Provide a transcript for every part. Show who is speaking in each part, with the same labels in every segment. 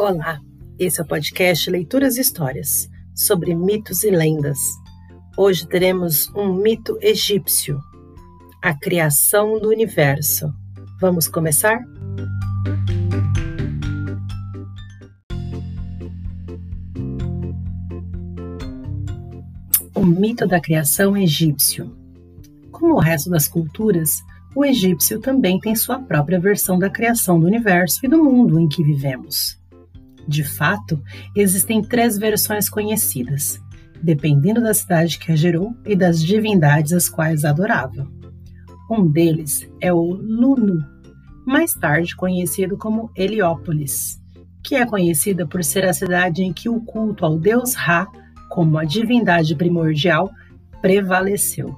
Speaker 1: Olá, esse é o podcast Leituras e Histórias sobre mitos e lendas. Hoje teremos um mito egípcio, a criação do universo. Vamos começar? O mito da criação egípcio. Como o resto das culturas, o egípcio também tem sua própria versão da criação do universo e do mundo em que vivemos. De fato, existem três versões conhecidas, dependendo da cidade que a gerou e das divindades as quais adorava. Um deles é o Lunu, mais tarde conhecido como Heliópolis, que é conhecida por ser a cidade em que o culto ao deus Ra, como a divindade primordial, prevaleceu.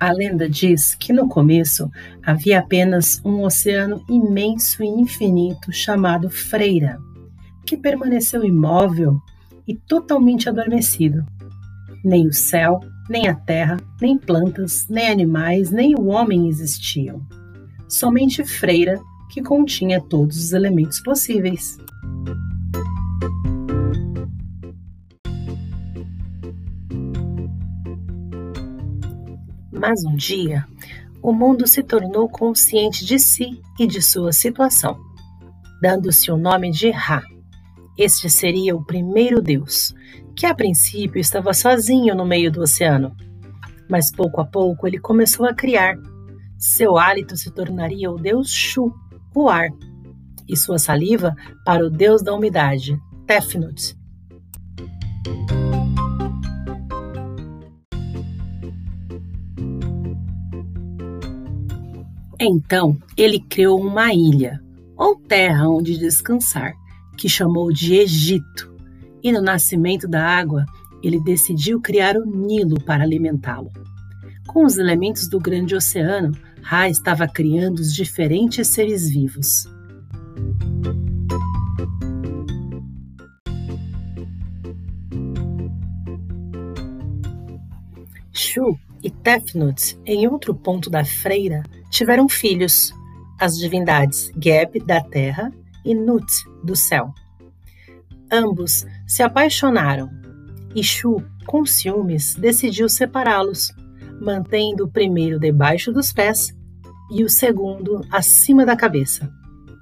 Speaker 1: A lenda diz que no começo havia apenas um oceano imenso e infinito chamado Freira, que permaneceu imóvel e totalmente adormecido. Nem o céu, nem a terra, nem plantas, nem animais, nem o homem existiam. Somente Freira, que continha todos os elementos possíveis. Mas um dia, o mundo se tornou consciente de si e de sua situação, dando-se o nome de Ra. Este seria o primeiro deus, que a princípio estava sozinho no meio do oceano. Mas pouco a pouco ele começou a criar. Seu hálito se tornaria o deus Shu, o ar, e sua saliva para o deus da umidade, Tefnut. Então ele criou uma ilha, ou terra onde descansar, que chamou de Egito. E no nascimento da água, ele decidiu criar o Nilo para alimentá-lo. Com os elementos do grande oceano, Ra estava criando os diferentes seres vivos. Shu e Tefnut, em outro ponto da freira, tiveram filhos, as divindades Geb, da terra, e Nut, do céu. Ambos se apaixonaram e Shu, com ciúmes, decidiu separá-los, mantendo o primeiro debaixo dos pés e o segundo acima da cabeça.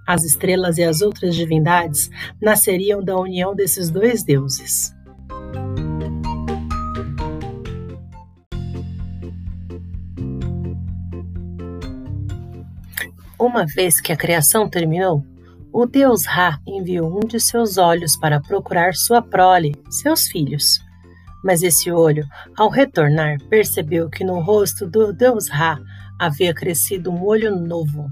Speaker 1: As estrelas e as outras divindades nasceriam da união desses dois deuses. Uma vez que a criação terminou, o deus Ra enviou um de seus olhos para procurar sua prole, seus filhos. Mas esse olho, ao retornar, percebeu que no rosto do deus Ra havia crescido um olho novo.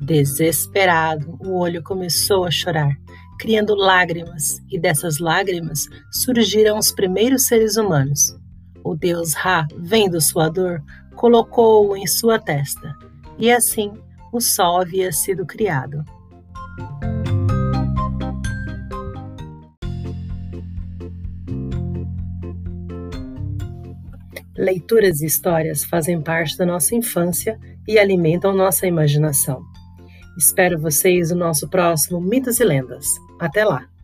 Speaker 1: Desesperado, o olho começou a chorar, criando lágrimas, e dessas lágrimas surgiram os primeiros seres humanos. O deus Ra, vendo sua dor, colocou-o em sua testa, e assim o Sol havia sido criado. Leituras e histórias fazem parte da nossa infância e alimentam nossa imaginação. Espero vocês no nosso próximo Mitos e Lendas. Até lá!